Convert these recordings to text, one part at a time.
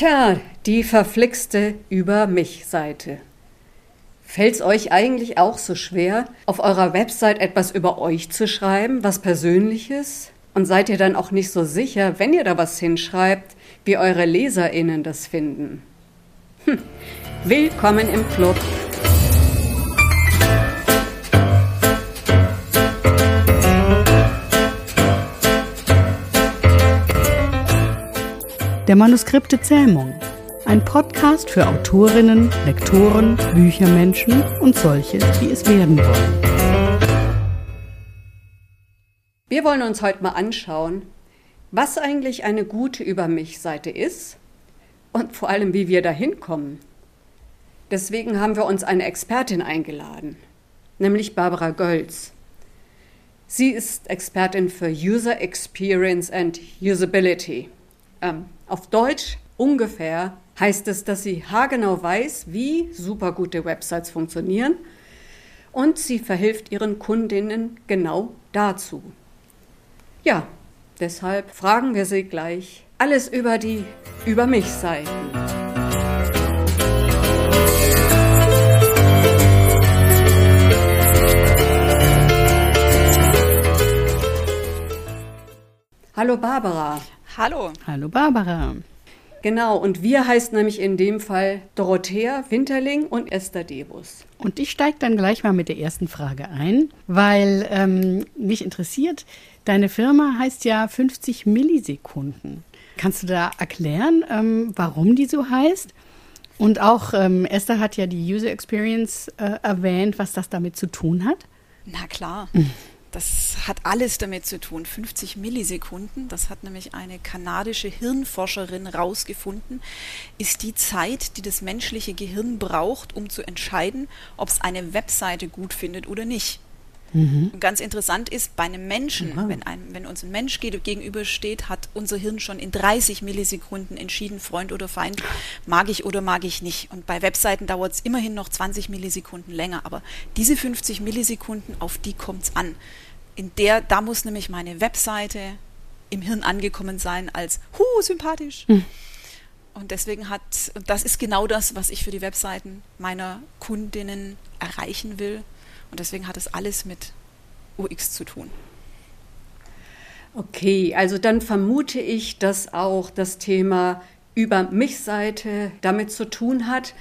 Tja, die verflixte Über mich-Seite. Fällt's euch eigentlich auch so schwer, auf eurer Website etwas über euch zu schreiben, was Persönliches? Und seid ihr dann auch nicht so sicher, wenn ihr da was hinschreibt, wie eure LeserInnen das finden? Hm. Willkommen im Club. Der Manuskripte Zähmung. Ein Podcast für Autorinnen, Lektoren, Büchermenschen und solche, die es werden wollen. Wir wollen uns heute mal anschauen, was eigentlich eine gute Über mich-Seite ist und vor allem, wie wir da hinkommen. Deswegen haben wir uns eine Expertin eingeladen, nämlich Barbara Gölz. Sie ist Expertin für User Experience and Usability. Ähm, auf Deutsch ungefähr heißt es, dass sie haargenau weiß, wie super gute Websites funktionieren und sie verhilft ihren Kundinnen genau dazu. Ja, deshalb fragen wir sie gleich alles über die Über mich Seiten. Hallo Barbara. Hallo. Hallo Barbara. Genau, und wir heißt nämlich in dem Fall Dorothea Winterling und Esther Debus. Und ich steige dann gleich mal mit der ersten Frage ein, weil ähm, mich interessiert, deine Firma heißt ja 50 Millisekunden. Kannst du da erklären, ähm, warum die so heißt? Und auch ähm, Esther hat ja die User Experience äh, erwähnt, was das damit zu tun hat. Na klar. Das hat alles damit zu tun. 50 Millisekunden, das hat nämlich eine kanadische Hirnforscherin rausgefunden, ist die Zeit, die das menschliche Gehirn braucht, um zu entscheiden, ob es eine Webseite gut findet oder nicht. Mhm. Und ganz interessant ist, bei einem Menschen, mhm. wenn, ein, wenn uns ein Mensch gegenübersteht, hat unser Hirn schon in 30 Millisekunden entschieden, Freund oder Feind, mag ich oder mag ich nicht. Und bei Webseiten dauert es immerhin noch 20 Millisekunden länger. Aber diese 50 Millisekunden, auf die kommt es an. In der, da muss nämlich meine Webseite im Hirn angekommen sein als, hu, sympathisch. Mhm. Und deswegen hat, das ist genau das, was ich für die Webseiten meiner Kundinnen erreichen will. Und deswegen hat es alles mit UX zu tun. Okay, also dann vermute ich, dass auch das Thema über mich Seite damit zu tun hat.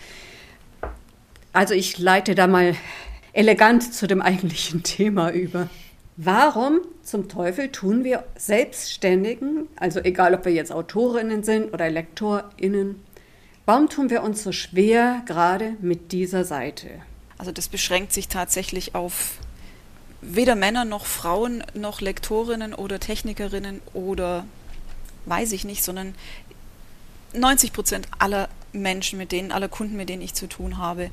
Also ich leite da mal elegant zu dem eigentlichen Thema über. Warum zum Teufel tun wir Selbstständigen, also egal ob wir jetzt Autorinnen sind oder Lektorinnen, warum tun wir uns so schwer gerade mit dieser Seite? Also das beschränkt sich tatsächlich auf weder Männer noch Frauen noch Lektorinnen oder Technikerinnen oder weiß ich nicht, sondern 90 Prozent aller Menschen, mit denen, aller Kunden, mit denen ich zu tun habe,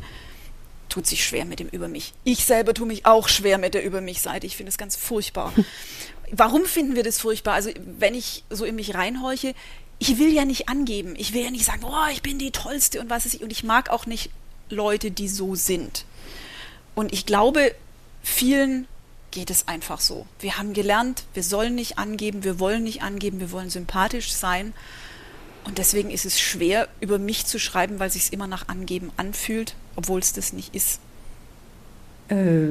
tut sich schwer mit dem Über mich. Ich selber tue mich auch schwer mit der Über mich Seite. Ich finde es ganz furchtbar. Warum finden wir das furchtbar? Also wenn ich so in mich reinhorche, ich will ja nicht angeben. Ich will ja nicht sagen, oh, ich bin die Tollste und was ist ich. Und ich mag auch nicht Leute, die so sind. Und ich glaube, vielen geht es einfach so. Wir haben gelernt, wir sollen nicht angeben, wir wollen nicht angeben, wir wollen sympathisch sein. Und deswegen ist es schwer, über mich zu schreiben, weil es sich immer nach Angeben anfühlt, obwohl es das nicht ist. Äh,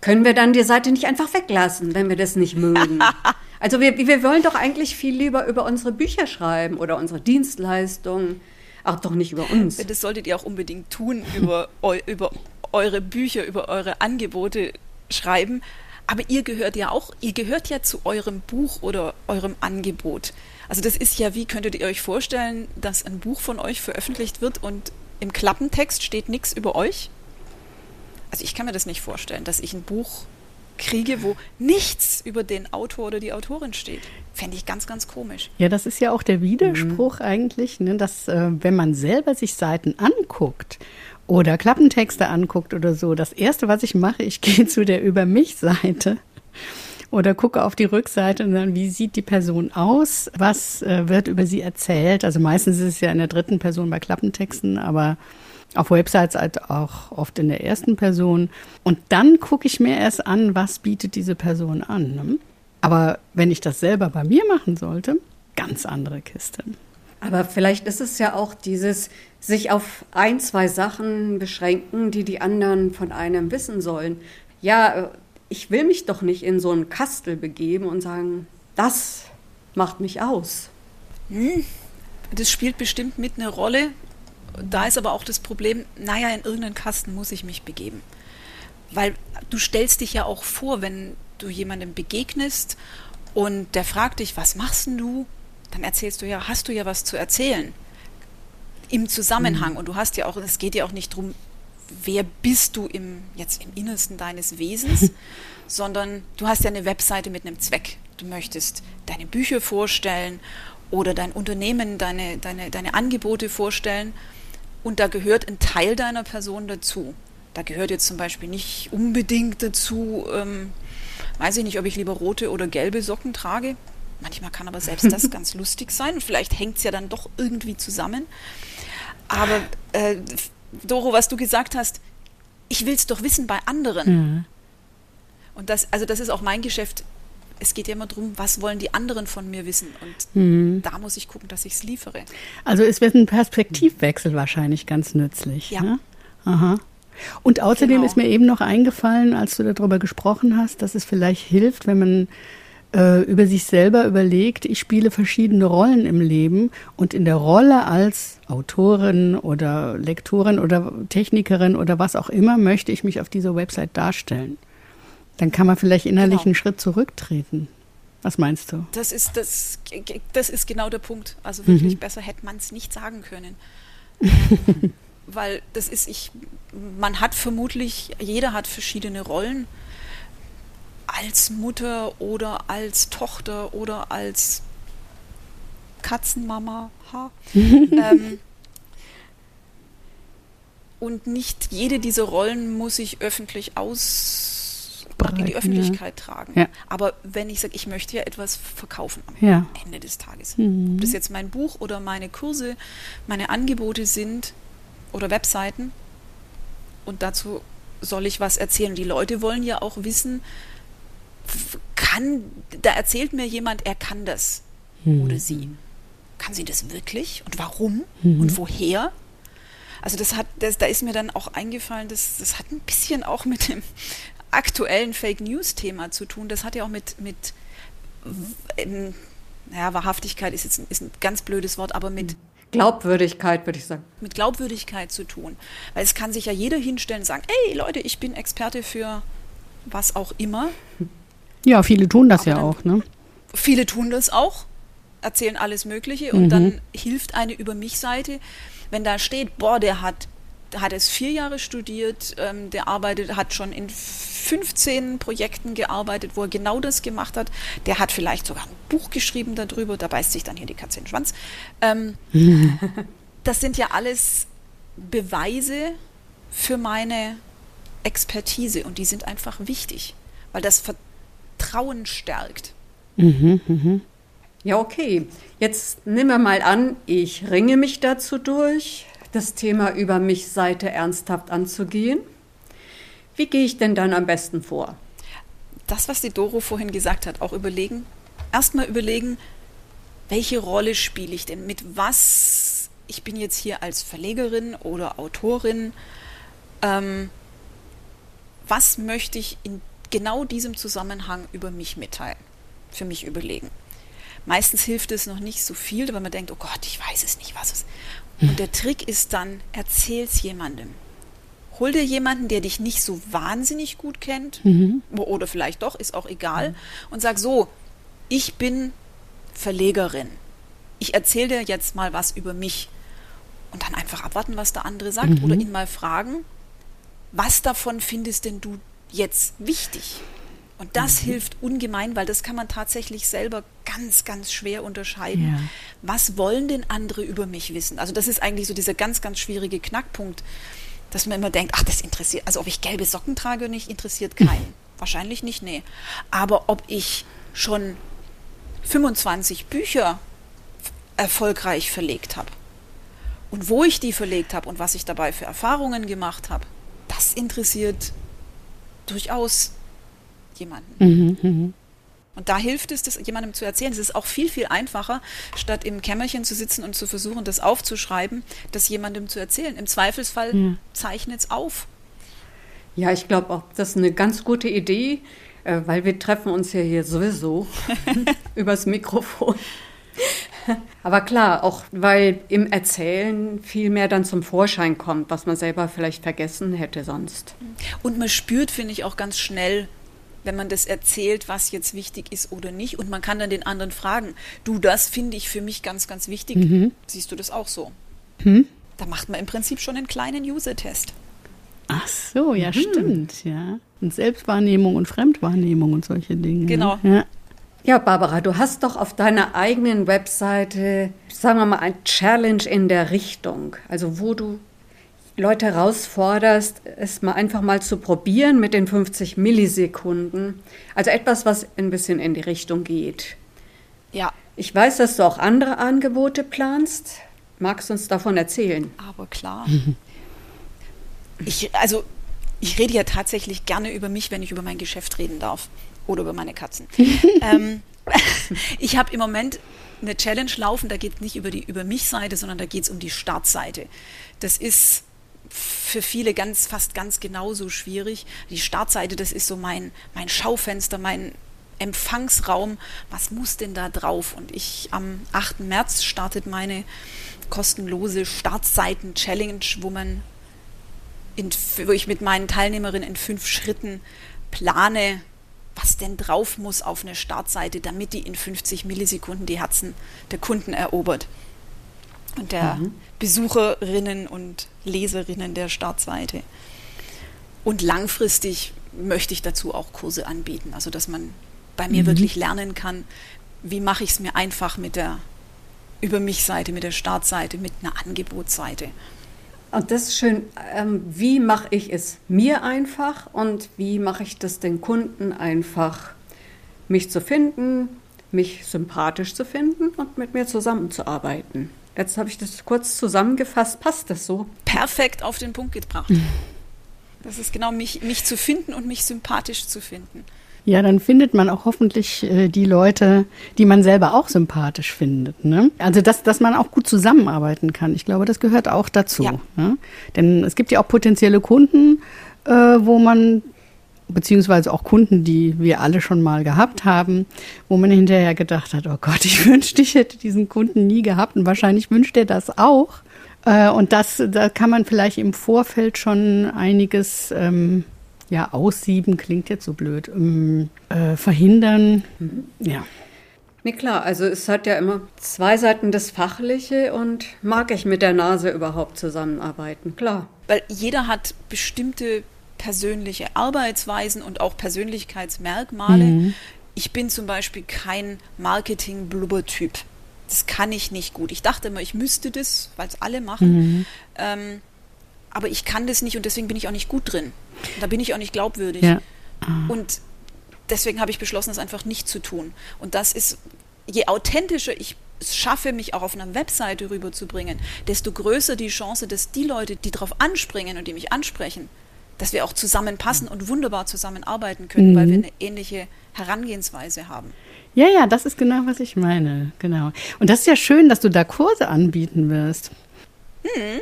können wir dann die Seite nicht einfach weglassen, wenn wir das nicht mögen? also wir, wir wollen doch eigentlich viel lieber über unsere Bücher schreiben oder unsere Dienstleistungen, auch doch nicht über uns. Das solltet ihr auch unbedingt tun, über, über eure Bücher, über eure Angebote schreiben. Aber ihr gehört ja auch, ihr gehört ja zu eurem Buch oder eurem Angebot. Also das ist ja, wie könntet ihr euch vorstellen, dass ein Buch von euch veröffentlicht wird und im Klappentext steht nichts über euch? Also ich kann mir das nicht vorstellen, dass ich ein Buch kriege, wo nichts über den Autor oder die Autorin steht. Fände ich ganz, ganz komisch. Ja, das ist ja auch der Widerspruch mhm. eigentlich, ne, dass äh, wenn man selber sich Seiten anguckt oder Klappentexte anguckt oder so, das Erste, was ich mache, ich gehe zu der Über mich-Seite oder gucke auf die Rückseite und dann, wie sieht die Person aus? Was äh, wird über sie erzählt? Also meistens ist es ja in der dritten Person bei Klappentexten, aber auf Websites halt auch oft in der ersten Person. Und dann gucke ich mir erst an, was bietet diese Person an. Ne? Aber wenn ich das selber bei mir machen sollte, ganz andere Kiste. Aber vielleicht ist es ja auch dieses sich auf ein, zwei Sachen beschränken, die die anderen von einem wissen sollen. Ja, ich will mich doch nicht in so einen Kastel begeben und sagen, das macht mich aus. Hm, das spielt bestimmt mit eine Rolle. Da ist aber auch das Problem, naja, in irgendeinen Kasten muss ich mich begeben. Weil du stellst dich ja auch vor, wenn du jemandem begegnest und der fragt dich, was machst denn du? Dann erzählst du ja, hast du ja was zu erzählen. Im Zusammenhang. Mhm. Und du hast ja auch, es geht ja auch nicht darum, wer bist du im, jetzt im Innersten deines Wesens, sondern du hast ja eine Webseite mit einem Zweck. Du möchtest deine Bücher vorstellen oder dein Unternehmen, deine, deine, deine Angebote vorstellen. Und da gehört ein Teil deiner Person dazu. Da gehört jetzt zum Beispiel nicht unbedingt dazu, ähm, weiß ich nicht, ob ich lieber rote oder gelbe Socken trage. Manchmal kann aber selbst das ganz lustig sein. Vielleicht hängt es ja dann doch irgendwie zusammen. Aber äh, Doro, was du gesagt hast, ich will es doch wissen bei anderen. Mhm. Und das, also das ist auch mein Geschäft es geht ja immer darum, was wollen die anderen von mir wissen. Und mhm. da muss ich gucken, dass ich es liefere. Also es wird ein Perspektivwechsel wahrscheinlich ganz nützlich. Ja. Ne? Aha. Und außerdem genau. ist mir eben noch eingefallen, als du darüber gesprochen hast, dass es vielleicht hilft, wenn man äh, über sich selber überlegt, ich spiele verschiedene Rollen im Leben und in der Rolle als Autorin oder Lektorin oder Technikerin oder was auch immer möchte ich mich auf dieser Website darstellen. Dann kann man vielleicht innerlich genau. einen Schritt zurücktreten. Was meinst du? Das ist, das, das ist genau der Punkt. Also wirklich mhm. besser hätte man es nicht sagen können. Weil das ist, ich, man hat vermutlich, jeder hat verschiedene Rollen. Als Mutter oder als Tochter oder als Katzenmama. Ha. ähm, und nicht jede dieser Rollen muss ich öffentlich aus In die Öffentlichkeit ja. tragen. Ja. Aber wenn ich sage, ich möchte ja etwas verkaufen am ja. Ende des Tages, mhm. ob das jetzt mein Buch oder meine Kurse, meine Angebote sind oder Webseiten und dazu soll ich was erzählen. Die Leute wollen ja auch wissen, kann, da erzählt mir jemand, er kann das mhm. oder sie. Kann sie das wirklich und warum mhm. und woher? Also das hat, das, da ist mir dann auch eingefallen, das, das hat ein bisschen auch mit dem aktuellen Fake News-Thema zu tun. Das hat ja auch mit, mit ähm, ja, Wahrhaftigkeit ist jetzt ein, ist ein ganz blödes Wort, aber mit Glaubwürdigkeit, würde ich sagen. Mit Glaubwürdigkeit zu tun. Weil es kann sich ja jeder hinstellen und sagen, ey Leute, ich bin Experte für was auch immer. Ja, viele tun das aber ja auch, ne? Viele tun das auch, erzählen alles Mögliche und mhm. dann hilft eine Über mich-Seite, wenn da steht, boah, der hat hat es vier Jahre studiert, ähm, der arbeitet, hat schon in 15 Projekten gearbeitet, wo er genau das gemacht hat. Der hat vielleicht sogar ein Buch geschrieben darüber, da beißt sich dann hier die Katze in den Schwanz. Ähm, das sind ja alles Beweise für meine Expertise und die sind einfach wichtig, weil das Vertrauen stärkt. Mhm, mh. Ja, okay. Jetzt nehmen wir mal an, ich ringe mich dazu durch, das Thema über mich Seite ernsthaft anzugehen. Wie gehe ich denn dann am besten vor? Das, was die Doro vorhin gesagt hat, auch überlegen. Erstmal überlegen, welche Rolle spiele ich denn? Mit was? Ich bin jetzt hier als Verlegerin oder Autorin. Ähm, was möchte ich in genau diesem Zusammenhang über mich mitteilen? Für mich überlegen. Meistens hilft es noch nicht so viel, weil man denkt, oh Gott, ich weiß es nicht, was es. Und der Trick ist dann, erzähl's jemandem. Hol dir jemanden, der dich nicht so wahnsinnig gut kennt, mhm. oder vielleicht doch, ist auch egal, mhm. und sag so, ich bin Verlegerin. Ich erzähle dir jetzt mal was über mich. Und dann einfach abwarten, was der andere sagt, mhm. oder ihn mal fragen, was davon findest denn du jetzt wichtig? Und das mhm. hilft ungemein, weil das kann man tatsächlich selber ganz, ganz schwer unterscheiden. Ja. Was wollen denn andere über mich wissen? Also das ist eigentlich so dieser ganz, ganz schwierige Knackpunkt, dass man immer denkt, ach, das interessiert, also ob ich gelbe Socken trage oder nicht, interessiert keinen. Wahrscheinlich nicht, nee. Aber ob ich schon 25 Bücher erfolgreich verlegt habe und wo ich die verlegt habe und was ich dabei für Erfahrungen gemacht habe, das interessiert durchaus jemanden. Mhm, mh. Und da hilft es, das jemandem zu erzählen. Es ist auch viel, viel einfacher, statt im Kämmerchen zu sitzen und zu versuchen, das aufzuschreiben, das jemandem zu erzählen. Im Zweifelsfall ja. zeichnet es auf. Ja, ich glaube auch, das ist eine ganz gute Idee, äh, weil wir treffen uns ja hier sowieso übers Mikrofon. Aber klar, auch weil im Erzählen viel mehr dann zum Vorschein kommt, was man selber vielleicht vergessen hätte sonst. Und man spürt, finde ich, auch ganz schnell, wenn man das erzählt, was jetzt wichtig ist oder nicht. Und man kann dann den anderen fragen, du, das finde ich für mich ganz, ganz wichtig. Mhm. Siehst du das auch so? Mhm. Da macht man im Prinzip schon einen kleinen User-Test. Ach so, ja, mhm. stimmt, ja. Und Selbstwahrnehmung und Fremdwahrnehmung und solche Dinge. Genau. Ja. Ja, Barbara, du hast doch auf deiner eigenen Webseite, sagen wir mal, ein Challenge in der Richtung, also wo du Leute herausforderst, es mal einfach mal zu probieren mit den 50 Millisekunden. Also etwas, was ein bisschen in die Richtung geht. Ja. Ich weiß, dass du auch andere Angebote planst. Magst du uns davon erzählen? Aber klar. ich, also, ich rede ja tatsächlich gerne über mich, wenn ich über mein Geschäft reden darf oder über meine Katzen. ähm, ich habe im Moment eine Challenge laufen, da geht es nicht über die Über mich-Seite, sondern da geht es um die Startseite. Das ist für viele ganz, fast ganz genauso schwierig. Die Startseite, das ist so mein, mein Schaufenster, mein Empfangsraum. Was muss denn da drauf? Und ich am 8. März startet meine kostenlose Startseiten-Challenge, wo man in, wo ich mit meinen Teilnehmerinnen in fünf Schritten plane, was denn drauf muss auf eine Startseite, damit die in 50 Millisekunden die Herzen der Kunden erobert und der mhm. Besucherinnen und Leserinnen der Startseite. Und langfristig möchte ich dazu auch Kurse anbieten, also dass man bei mir mhm. wirklich lernen kann, wie mache ich es mir einfach mit der über mich Seite, mit der Startseite, mit einer Angebotsseite. Und das ist schön. Ähm, wie mache ich es mir einfach und wie mache ich das den Kunden einfach, mich zu finden, mich sympathisch zu finden und mit mir zusammenzuarbeiten? Jetzt habe ich das kurz zusammengefasst. Passt das so? Perfekt auf den Punkt gebracht. Das ist genau mich, mich zu finden und mich sympathisch zu finden. Ja, dann findet man auch hoffentlich äh, die Leute, die man selber auch sympathisch findet. Ne? Also, dass, dass man auch gut zusammenarbeiten kann. Ich glaube, das gehört auch dazu. Ja. Ne? Denn es gibt ja auch potenzielle Kunden, äh, wo man beziehungsweise auch Kunden, die wir alle schon mal gehabt haben, wo man hinterher gedacht hat, oh Gott, ich wünschte, ich hätte diesen Kunden nie gehabt und wahrscheinlich wünscht er das auch. Äh, und das, da kann man vielleicht im Vorfeld schon einiges ähm, ja, aussieben klingt jetzt so blöd, ähm, äh, verhindern, mhm. ja. Nee, klar, also es hat ja immer zwei Seiten das Fachliche und mag ich mit der Nase überhaupt zusammenarbeiten, klar. Weil jeder hat bestimmte persönliche Arbeitsweisen und auch Persönlichkeitsmerkmale. Mhm. Ich bin zum Beispiel kein Marketing-Blubber-Typ. Das kann ich nicht gut. Ich dachte immer, ich müsste das, weil es alle machen. Mhm. Ähm, aber ich kann das nicht und deswegen bin ich auch nicht gut drin. Da bin ich auch nicht glaubwürdig. Ja. Und deswegen habe ich beschlossen, das einfach nicht zu tun. Und das ist, je authentischer ich es schaffe, mich auch auf einer Webseite rüberzubringen, desto größer die Chance, dass die Leute, die darauf anspringen und die mich ansprechen, dass wir auch zusammenpassen und wunderbar zusammenarbeiten können, mhm. weil wir eine ähnliche Herangehensweise haben. Ja, ja, das ist genau, was ich meine. Genau. Und das ist ja schön, dass du da Kurse anbieten wirst. Mhm.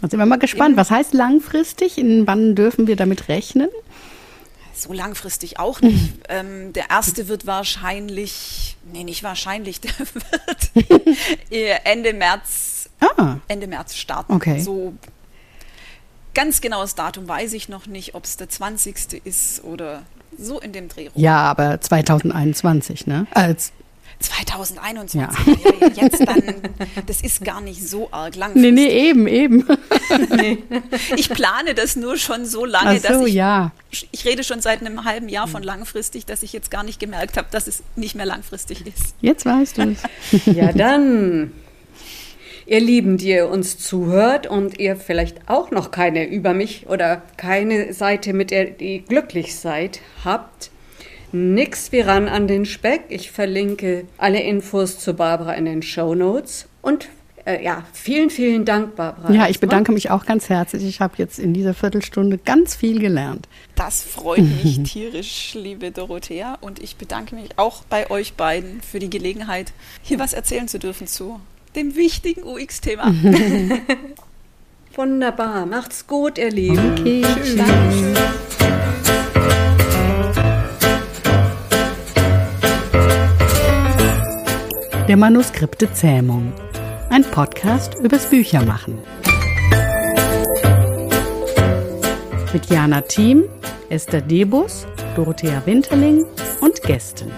Da sind wir mal gespannt. Was heißt langfristig? In wann dürfen wir damit rechnen? So langfristig auch nicht. ähm, der erste wird wahrscheinlich, nee, nicht wahrscheinlich, der wird Ende März, ah. Ende März starten. Okay. So ganz genaues Datum weiß ich noch nicht, ob es der 20. ist oder so in dem Dreh. Ja, aber 2021, ne? Als 2021. Ja. Ja, jetzt dann, das ist gar nicht so arg lang. Nee, nee, eben, eben. nee. Ich plane das nur schon so lange, so, dass ich, ja. ich rede schon seit einem halben Jahr von langfristig, dass ich jetzt gar nicht gemerkt habe, dass es nicht mehr langfristig ist. Jetzt weißt du es. ja, dann. Ihr Lieben, die ihr uns zuhört und ihr vielleicht auch noch keine über mich oder keine Seite, mit der ihr glücklich seid, habt, Nix wie ran an den Speck. Ich verlinke alle Infos zu Barbara in den Show Notes. Und äh, ja, vielen, vielen Dank, Barbara. Ja, ich bedanke mich auch ganz herzlich. Ich habe jetzt in dieser Viertelstunde ganz viel gelernt. Das freut mich tierisch, liebe Dorothea. Und ich bedanke mich auch bei euch beiden für die Gelegenheit, hier was erzählen zu dürfen zu dem wichtigen UX-Thema. Wunderbar. Macht's gut, ihr Lieben. Okay, tschüss. Dankeschön. Der Manuskripte Zähmung. Ein Podcast übers Büchermachen. Mit Jana Thiem, Esther Debus, Dorothea Winterling und Gästen.